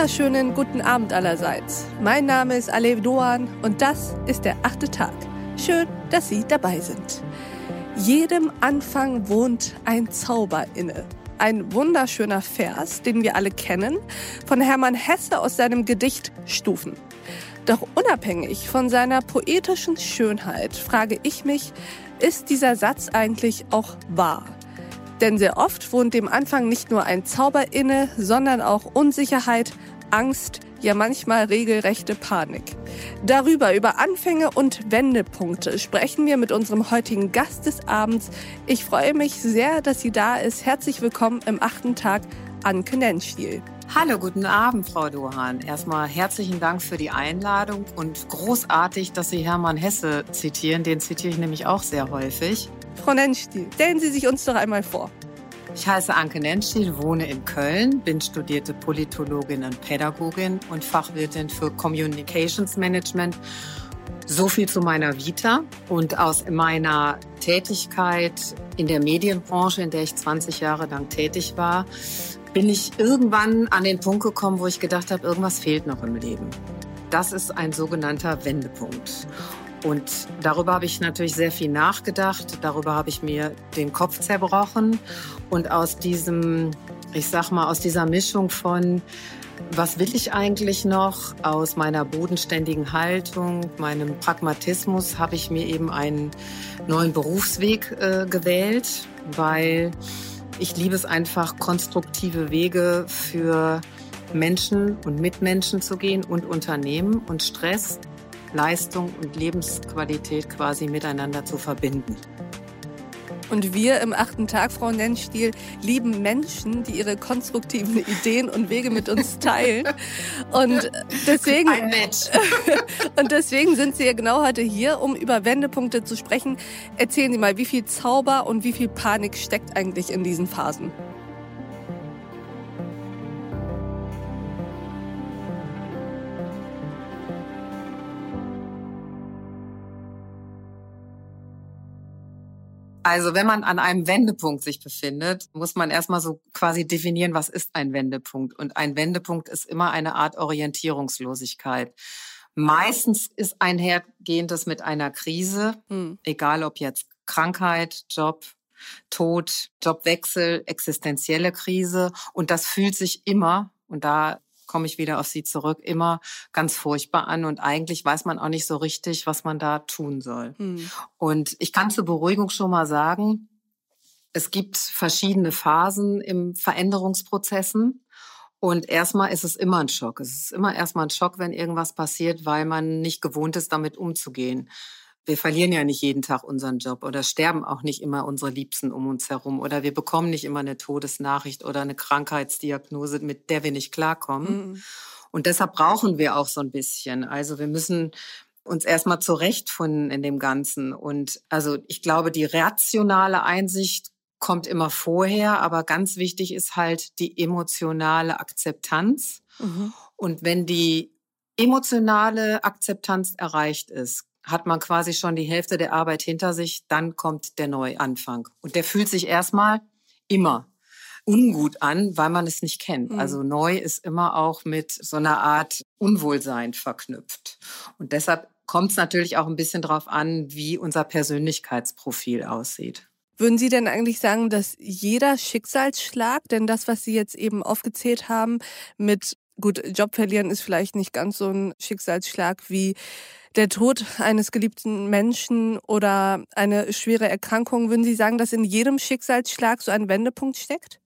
wunderschönen guten Abend allerseits. Mein Name ist Alev Doan und das ist der achte Tag. Schön, dass Sie dabei sind. Jedem Anfang wohnt ein Zauber inne. Ein wunderschöner Vers, den wir alle kennen, von Hermann Hesse aus seinem Gedicht Stufen. Doch unabhängig von seiner poetischen Schönheit frage ich mich, ist dieser Satz eigentlich auch wahr? Denn sehr oft wohnt dem Anfang nicht nur ein Zauber inne, sondern auch Unsicherheit, Angst, ja manchmal regelrechte Panik. Darüber, über Anfänge und Wendepunkte sprechen wir mit unserem heutigen Gast des Abends. Ich freue mich sehr, dass sie da ist. Herzlich willkommen im achten Tag, Anke Nenschiel. Hallo, guten Abend, Frau Dohan. Erstmal herzlichen Dank für die Einladung und großartig, dass Sie Hermann Hesse zitieren. Den zitiere ich nämlich auch sehr häufig. Frau Nenschiel, stellen Sie sich uns doch einmal vor. Ich heiße Anke Nenschiel, wohne in Köln, bin studierte Politologin und Pädagogin und Fachwirtin für Communications Management. So viel zu meiner Vita und aus meiner Tätigkeit in der Medienbranche, in der ich 20 Jahre lang tätig war, bin ich irgendwann an den Punkt gekommen, wo ich gedacht habe, irgendwas fehlt noch im Leben. Das ist ein sogenannter Wendepunkt. Und darüber habe ich natürlich sehr viel nachgedacht. Darüber habe ich mir den Kopf zerbrochen. Und aus diesem, ich sag mal, aus dieser Mischung von, was will ich eigentlich noch, aus meiner bodenständigen Haltung, meinem Pragmatismus, habe ich mir eben einen neuen Berufsweg äh, gewählt, weil ich liebe es einfach, konstruktive Wege für Menschen und Mitmenschen zu gehen und Unternehmen und Stress, Leistung und Lebensqualität quasi miteinander zu verbinden. Und wir im achten Tag, Frau Nennstiel, lieben Menschen, die ihre konstruktiven Ideen und Wege mit uns teilen. Und deswegen, Ein Match. und deswegen sind Sie ja genau heute hier, um über Wendepunkte zu sprechen. Erzählen Sie mal, wie viel Zauber und wie viel Panik steckt eigentlich in diesen Phasen? Also wenn man an einem Wendepunkt sich befindet, muss man erstmal so quasi definieren, was ist ein Wendepunkt. Und ein Wendepunkt ist immer eine Art Orientierungslosigkeit. Meistens ist einhergehendes mit einer Krise, hm. egal ob jetzt Krankheit, Job, Tod, Jobwechsel, existenzielle Krise. Und das fühlt sich immer, und da komme ich wieder auf Sie zurück, immer ganz furchtbar an. Und eigentlich weiß man auch nicht so richtig, was man da tun soll. Hm. Und ich kann zur Beruhigung schon mal sagen, es gibt verschiedene Phasen im Veränderungsprozessen. Und erstmal ist es immer ein Schock. Es ist immer erstmal ein Schock, wenn irgendwas passiert, weil man nicht gewohnt ist, damit umzugehen wir verlieren ja nicht jeden Tag unseren Job oder sterben auch nicht immer unsere Liebsten um uns herum oder wir bekommen nicht immer eine Todesnachricht oder eine Krankheitsdiagnose, mit der wir nicht klarkommen. Mhm. Und deshalb brauchen wir auch so ein bisschen. Also wir müssen uns erstmal zurechtfinden in dem Ganzen. Und also ich glaube, die rationale Einsicht kommt immer vorher, aber ganz wichtig ist halt die emotionale Akzeptanz. Mhm. Und wenn die emotionale Akzeptanz erreicht ist, hat man quasi schon die Hälfte der Arbeit hinter sich, dann kommt der Neuanfang. Und der fühlt sich erstmal immer ungut an, weil man es nicht kennt. Mhm. Also neu ist immer auch mit so einer Art Unwohlsein verknüpft. Und deshalb kommt es natürlich auch ein bisschen darauf an, wie unser Persönlichkeitsprofil aussieht. Würden Sie denn eigentlich sagen, dass jeder Schicksalsschlag, denn das, was Sie jetzt eben aufgezählt haben, mit gut, Job verlieren ist vielleicht nicht ganz so ein Schicksalsschlag wie der Tod eines geliebten Menschen oder eine schwere Erkrankung, würden Sie sagen, dass in jedem Schicksalsschlag so ein Wendepunkt steckt?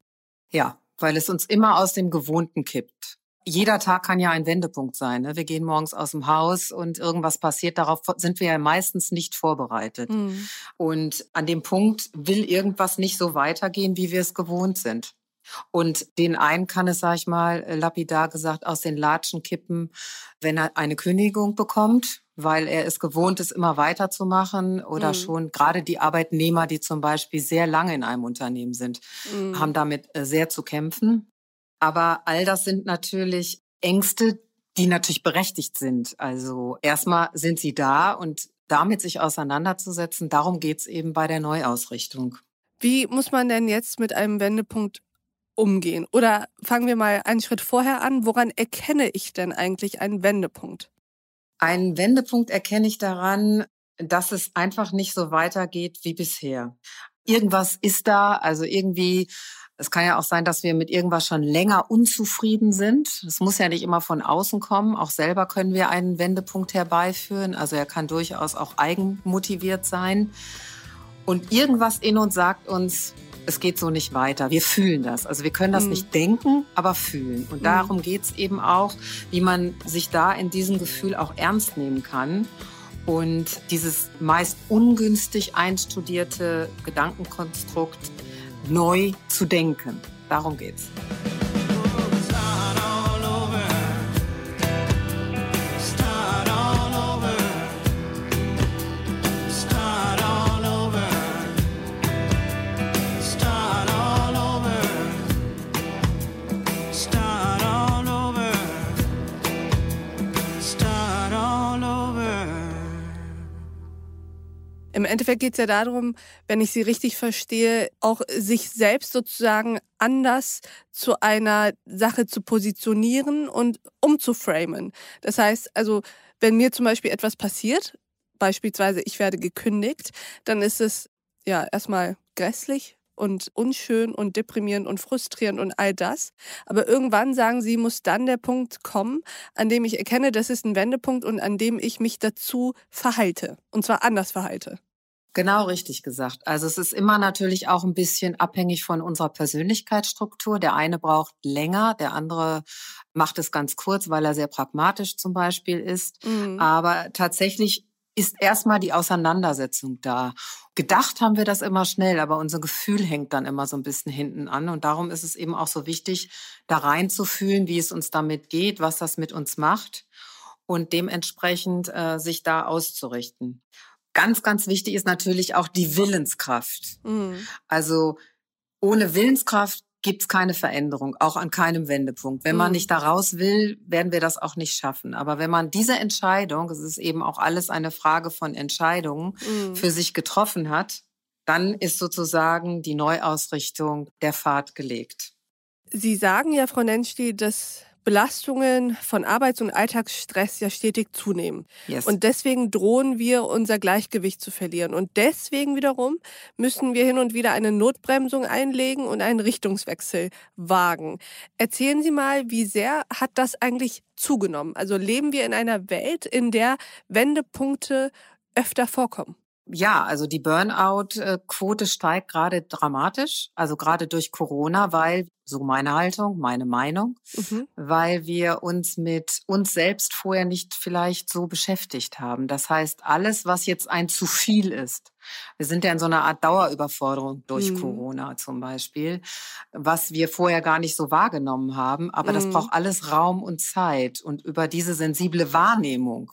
Ja, weil es uns immer aus dem Gewohnten kippt. Jeder Tag kann ja ein Wendepunkt sein. Ne? Wir gehen morgens aus dem Haus und irgendwas passiert. Darauf sind wir ja meistens nicht vorbereitet. Mhm. Und an dem Punkt will irgendwas nicht so weitergehen, wie wir es gewohnt sind. Und den einen kann es, sag ich mal, lapidar gesagt, aus den Latschen kippen, wenn er eine Kündigung bekommt weil er es gewohnt ist, immer weiterzumachen oder mhm. schon gerade die Arbeitnehmer, die zum Beispiel sehr lange in einem Unternehmen sind, mhm. haben damit äh, sehr zu kämpfen. Aber all das sind natürlich Ängste, die natürlich berechtigt sind. Also erstmal sind sie da und damit sich auseinanderzusetzen, darum geht's eben bei der Neuausrichtung. Wie muss man denn jetzt mit einem Wendepunkt umgehen? Oder fangen wir mal einen Schritt vorher an. Woran erkenne ich denn eigentlich einen Wendepunkt? Einen Wendepunkt erkenne ich daran, dass es einfach nicht so weitergeht wie bisher. Irgendwas ist da, also irgendwie es kann ja auch sein, dass wir mit irgendwas schon länger unzufrieden sind. Es muss ja nicht immer von außen kommen. Auch selber können wir einen Wendepunkt herbeiführen. Also er kann durchaus auch eigenmotiviert sein. Und irgendwas in uns sagt uns, es geht so nicht weiter. Wir fühlen das. Also wir können das mhm. nicht denken, aber fühlen. Und mhm. darum geht es eben auch, wie man sich da in diesem Gefühl auch ernst nehmen kann und dieses meist ungünstig einstudierte Gedankenkonstrukt neu zu denken. Darum geht's. Endeffekt geht es ja darum, wenn ich Sie richtig verstehe, auch sich selbst sozusagen anders zu einer Sache zu positionieren und umzuframen. Das heißt also, wenn mir zum Beispiel etwas passiert, beispielsweise ich werde gekündigt, dann ist es ja erstmal grässlich, und unschön und deprimierend und frustrierend und all das. Aber irgendwann sagen sie, muss dann der Punkt kommen, an dem ich erkenne, das ist ein Wendepunkt und an dem ich mich dazu verhalte. Und zwar anders verhalte. Genau richtig gesagt. Also es ist immer natürlich auch ein bisschen abhängig von unserer Persönlichkeitsstruktur. Der eine braucht länger, der andere macht es ganz kurz, weil er sehr pragmatisch zum Beispiel ist. Mhm. Aber tatsächlich ist erstmal die Auseinandersetzung da. Gedacht haben wir das immer schnell, aber unser Gefühl hängt dann immer so ein bisschen hinten an. Und darum ist es eben auch so wichtig, da reinzufühlen, wie es uns damit geht, was das mit uns macht und dementsprechend äh, sich da auszurichten. Ganz, ganz wichtig ist natürlich auch die Willenskraft. Mhm. Also ohne Willenskraft gibt's keine Veränderung, auch an keinem Wendepunkt. Wenn man mhm. nicht da raus will, werden wir das auch nicht schaffen. Aber wenn man diese Entscheidung, es ist eben auch alles eine Frage von Entscheidungen, mhm. für sich getroffen hat, dann ist sozusagen die Neuausrichtung der Pfad gelegt. Sie sagen ja, Frau Nensti, dass Belastungen von Arbeits- und Alltagsstress ja stetig zunehmen. Yes. Und deswegen drohen wir, unser Gleichgewicht zu verlieren. Und deswegen wiederum müssen wir hin und wieder eine Notbremsung einlegen und einen Richtungswechsel wagen. Erzählen Sie mal, wie sehr hat das eigentlich zugenommen? Also leben wir in einer Welt, in der Wendepunkte öfter vorkommen? Ja, also die Burnout-Quote steigt gerade dramatisch, also gerade durch Corona, weil, so meine Haltung, meine Meinung, mhm. weil wir uns mit uns selbst vorher nicht vielleicht so beschäftigt haben. Das heißt, alles, was jetzt ein zu viel ist, wir sind ja in so einer Art Dauerüberforderung durch mhm. Corona zum Beispiel, was wir vorher gar nicht so wahrgenommen haben, aber mhm. das braucht alles Raum und Zeit und über diese sensible Wahrnehmung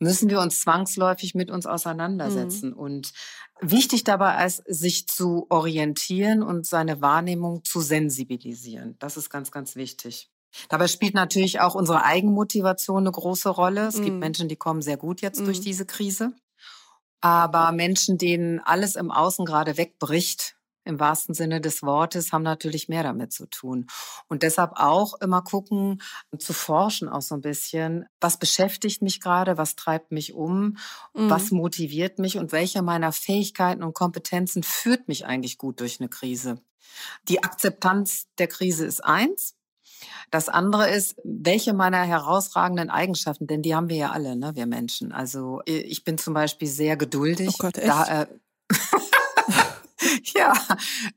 müssen wir uns zwangsläufig mit uns auseinandersetzen. Mhm. Und wichtig dabei ist, sich zu orientieren und seine Wahrnehmung zu sensibilisieren. Das ist ganz, ganz wichtig. Dabei spielt natürlich auch unsere Eigenmotivation eine große Rolle. Es mhm. gibt Menschen, die kommen sehr gut jetzt mhm. durch diese Krise. Aber Menschen, denen alles im Außen gerade wegbricht, im wahrsten Sinne des Wortes, haben natürlich mehr damit zu tun. Und deshalb auch immer gucken, zu forschen auch so ein bisschen, was beschäftigt mich gerade, was treibt mich um, mhm. was motiviert mich und welche meiner Fähigkeiten und Kompetenzen führt mich eigentlich gut durch eine Krise. Die Akzeptanz der Krise ist eins. Das andere ist, welche meiner herausragenden Eigenschaften, denn die haben wir ja alle, ne, wir Menschen. Also ich bin zum Beispiel sehr geduldig. Oh Gott, echt? Da, äh, Ja,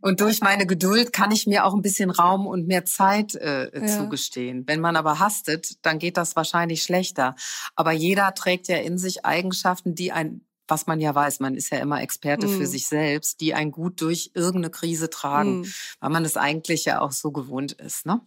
und durch meine Geduld kann ich mir auch ein bisschen Raum und mehr Zeit äh, ja. zugestehen. Wenn man aber hastet, dann geht das wahrscheinlich schlechter. Aber jeder trägt ja in sich Eigenschaften, die ein was man ja weiß, man ist ja immer Experte mm. für sich selbst, die einen gut durch irgendeine Krise tragen, mm. weil man es eigentlich ja auch so gewohnt ist, ne?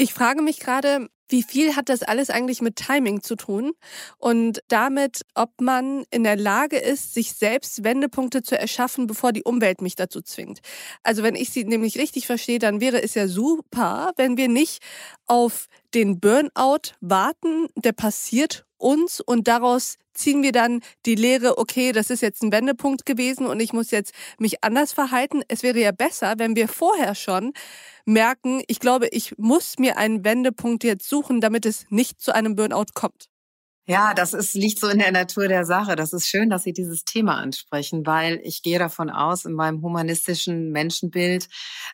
Ich frage mich gerade, wie viel hat das alles eigentlich mit Timing zu tun und damit, ob man in der Lage ist, sich selbst Wendepunkte zu erschaffen, bevor die Umwelt mich dazu zwingt. Also wenn ich sie nämlich richtig verstehe, dann wäre es ja super, wenn wir nicht auf den Burnout warten, der passiert uns und daraus ziehen wir dann die Lehre, okay, das ist jetzt ein Wendepunkt gewesen und ich muss jetzt mich anders verhalten. Es wäre ja besser, wenn wir vorher schon merken, ich glaube, ich muss mir einen Wendepunkt jetzt suchen, damit es nicht zu einem Burnout kommt. Ja, das ist, liegt so in der Natur der Sache. Das ist schön, dass Sie dieses Thema ansprechen, weil ich gehe davon aus, in meinem humanistischen Menschenbild,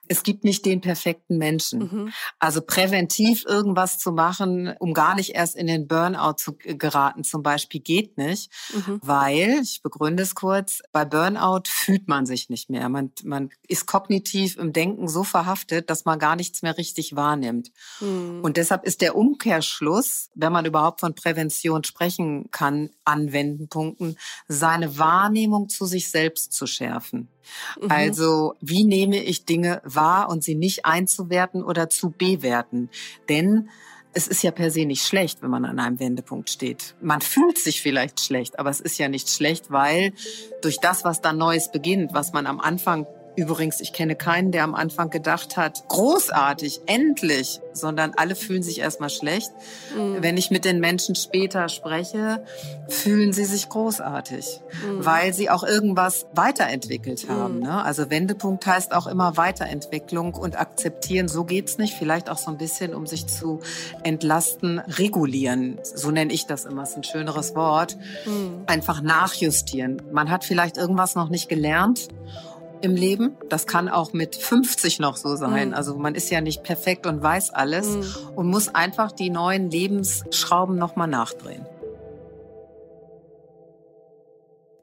es gibt nicht den perfekten Menschen. Mhm. Also präventiv irgendwas zu machen, um gar nicht erst in den Burnout zu geraten, zum Beispiel, geht nicht, mhm. weil, ich begründe es kurz, bei Burnout fühlt man sich nicht mehr. Man, man ist kognitiv im Denken so verhaftet, dass man gar nichts mehr richtig wahrnimmt. Mhm. Und deshalb ist der Umkehrschluss, wenn man überhaupt von Prävention sprechen kann an Wendepunkten, seine Wahrnehmung zu sich selbst zu schärfen. Mhm. Also, wie nehme ich Dinge wahr und sie nicht einzuwerten oder zu bewerten? Denn es ist ja per se nicht schlecht, wenn man an einem Wendepunkt steht. Man fühlt sich vielleicht schlecht, aber es ist ja nicht schlecht, weil durch das, was dann Neues beginnt, was man am Anfang Übrigens, ich kenne keinen, der am Anfang gedacht hat, großartig, endlich, sondern alle fühlen sich erstmal schlecht. Mhm. Wenn ich mit den Menschen später spreche, fühlen sie sich großartig, mhm. weil sie auch irgendwas weiterentwickelt haben. Mhm. Ne? Also Wendepunkt heißt auch immer Weiterentwicklung und akzeptieren, so geht's nicht. Vielleicht auch so ein bisschen, um sich zu entlasten, regulieren. So nenne ich das immer, ist ein schöneres Wort. Mhm. Einfach nachjustieren. Man hat vielleicht irgendwas noch nicht gelernt im Leben. Das kann auch mit 50 noch so sein. Mhm. Also man ist ja nicht perfekt und weiß alles mhm. und muss einfach die neuen Lebensschrauben nochmal nachdrehen.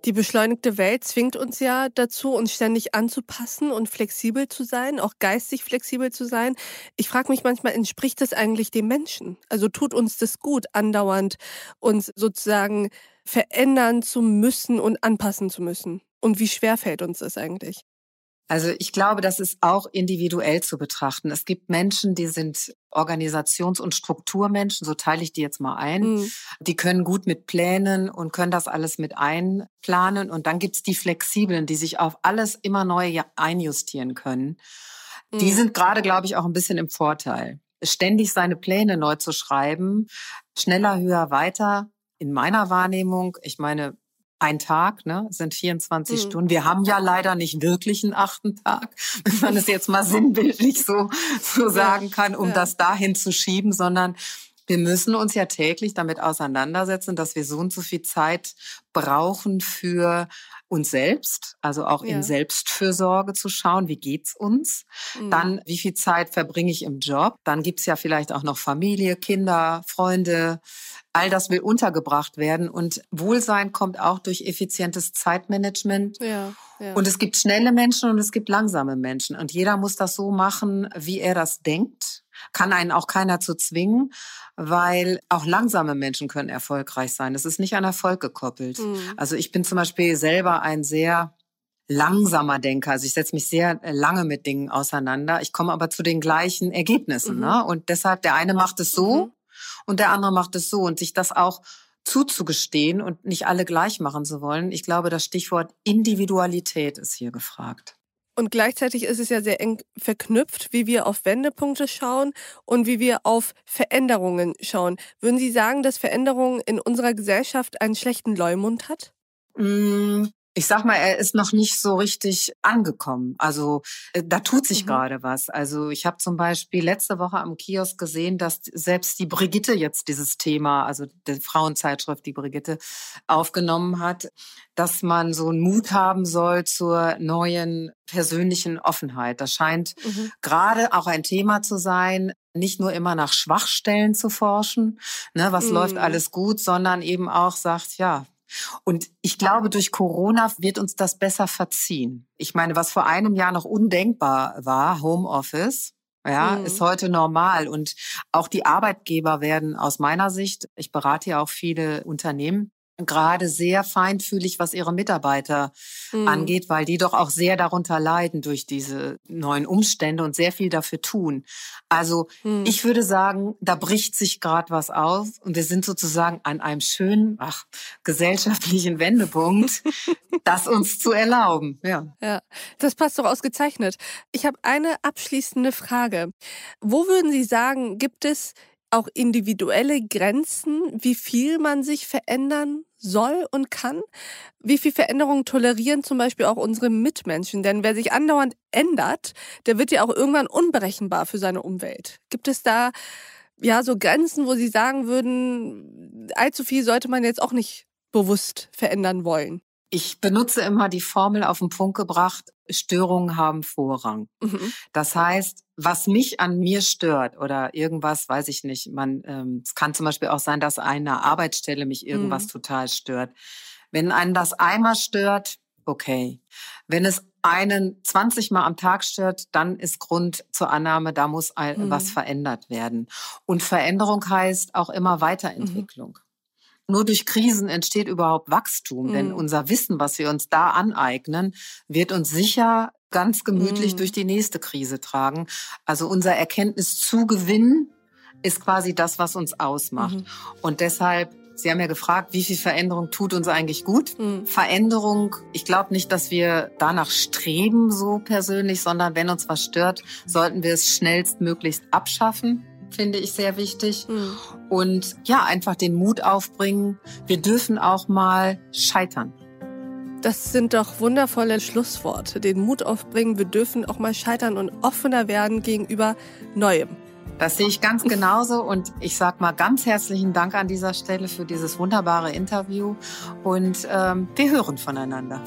Die beschleunigte Welt zwingt uns ja dazu, uns ständig anzupassen und flexibel zu sein, auch geistig flexibel zu sein. Ich frage mich manchmal, entspricht das eigentlich dem Menschen? Also tut uns das gut, andauernd uns sozusagen verändern zu müssen und anpassen zu müssen? Und wie schwer fällt uns das eigentlich? Also ich glaube, das ist auch individuell zu betrachten. Es gibt Menschen, die sind Organisations- und Strukturmenschen, so teile ich die jetzt mal ein. Mhm. Die können gut mit Plänen und können das alles mit einplanen. Und dann gibt's die Flexiblen, die sich auf alles immer neu einjustieren können. Mhm. Die sind gerade, glaube ich, auch ein bisschen im Vorteil. Ständig seine Pläne neu zu schreiben, schneller, höher, weiter. In meiner Wahrnehmung, ich meine, ein Tag, ne, sind 24 mhm. Stunden. Wir haben ja leider nicht wirklich einen achten Tag, wenn man es jetzt mal sinnbildlich so, so sagen kann, um ja. das dahin zu schieben, sondern wir müssen uns ja täglich damit auseinandersetzen, dass wir so und so viel Zeit brauchen für uns selbst, also auch ja. in Selbstfürsorge zu schauen, wie geht's uns? Mhm. Dann, wie viel Zeit verbringe ich im Job? Dann gibt's ja vielleicht auch noch Familie, Kinder, Freunde, All das will untergebracht werden und Wohlsein kommt auch durch effizientes Zeitmanagement. Ja, ja. Und es gibt schnelle Menschen und es gibt langsame Menschen und jeder muss das so machen, wie er das denkt. Kann einen auch keiner zu zwingen, weil auch langsame Menschen können erfolgreich sein. Es ist nicht an Erfolg gekoppelt. Mhm. Also ich bin zum Beispiel selber ein sehr langsamer Denker. Also ich setze mich sehr lange mit Dingen auseinander. Ich komme aber zu den gleichen Ergebnissen. Mhm. Ne? Und deshalb, der eine macht es so, mhm und der andere macht es so und sich das auch zuzugestehen und nicht alle gleich machen zu wollen. Ich glaube, das Stichwort Individualität ist hier gefragt. Und gleichzeitig ist es ja sehr eng verknüpft, wie wir auf Wendepunkte schauen und wie wir auf Veränderungen schauen. Würden Sie sagen, dass Veränderung in unserer Gesellschaft einen schlechten Leumund hat? Mm, ich sag mal, er ist noch nicht so richtig angekommen. Also äh, da tut sich mhm. gerade was. Also ich habe zum Beispiel letzte Woche am Kiosk gesehen, dass selbst die Brigitte jetzt dieses Thema, also die Frauenzeitschrift, die Brigitte, aufgenommen hat, dass man so einen Mut haben soll zur neuen persönlichen Offenheit. Das scheint mhm. gerade auch ein Thema zu sein, nicht nur immer nach Schwachstellen zu forschen, ne, was mhm. läuft alles gut, sondern eben auch sagt, ja, und ich glaube, durch Corona wird uns das besser verziehen. Ich meine, was vor einem Jahr noch undenkbar war, Homeoffice, ja, mhm. ist heute normal. Und auch die Arbeitgeber werden aus meiner Sicht, ich berate ja auch viele Unternehmen, gerade sehr feinfühlig, was ihre Mitarbeiter mhm. angeht, weil die doch auch sehr darunter leiden durch diese neuen Umstände und sehr viel dafür tun. Also mhm. ich würde sagen, da bricht sich gerade was auf und wir sind sozusagen an einem schönen, ach, gesellschaftlichen Wendepunkt, das uns zu erlauben. Ja. ja, das passt doch ausgezeichnet. Ich habe eine abschließende Frage. Wo würden Sie sagen, gibt es auch individuelle Grenzen, wie viel man sich verändern soll und kann? Wie viel Veränderungen tolerieren zum Beispiel auch unsere Mitmenschen? Denn wer sich andauernd ändert, der wird ja auch irgendwann unberechenbar für seine Umwelt. Gibt es da ja so Grenzen, wo Sie sagen würden, allzu viel sollte man jetzt auch nicht bewusst verändern wollen? Ich benutze immer die Formel auf den Punkt gebracht, Störungen haben Vorrang. Mhm. Das heißt, was mich an mir stört oder irgendwas, weiß ich nicht, man, ähm, es kann zum Beispiel auch sein, dass eine Arbeitsstelle mich irgendwas mhm. total stört. Wenn einen das einmal stört, okay. Wenn es einen 20 Mal am Tag stört, dann ist Grund zur Annahme, da muss ein, mhm. was verändert werden. Und Veränderung heißt auch immer Weiterentwicklung. Mhm. Nur durch Krisen entsteht überhaupt Wachstum, mhm. denn unser Wissen, was wir uns da aneignen, wird uns sicher ganz gemütlich mhm. durch die nächste Krise tragen. Also unser Erkenntniszugewinn ist quasi das, was uns ausmacht. Mhm. Und deshalb Sie haben ja gefragt, wie viel Veränderung tut uns eigentlich gut? Mhm. Veränderung, ich glaube nicht, dass wir danach streben, so persönlich, sondern wenn uns was stört, sollten wir es schnellstmöglichst abschaffen finde ich sehr wichtig. Mhm. Und ja, einfach den Mut aufbringen. Wir dürfen auch mal scheitern. Das sind doch wundervolle Schlussworte. Den Mut aufbringen, wir dürfen auch mal scheitern und offener werden gegenüber Neuem. Das sehe ich ganz genauso und ich sage mal ganz herzlichen Dank an dieser Stelle für dieses wunderbare Interview und ähm, wir hören voneinander.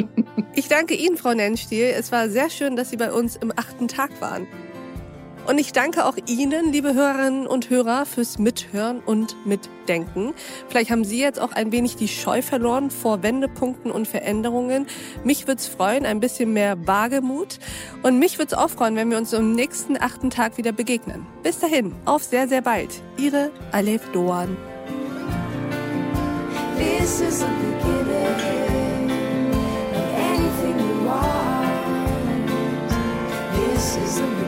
ich danke Ihnen, Frau Nennstiel. Es war sehr schön, dass Sie bei uns im achten Tag waren. Und ich danke auch Ihnen, liebe Hörerinnen und Hörer, fürs Mithören und Mitdenken. Vielleicht haben Sie jetzt auch ein wenig die Scheu verloren vor Wendepunkten und Veränderungen. Mich würde es freuen, ein bisschen mehr Wagemut. Und mich würde es auch freuen, wenn wir uns am nächsten achten Tag wieder begegnen. Bis dahin, auf sehr, sehr bald. Ihre Alef Doan. This is the beginning of anything you want. This is the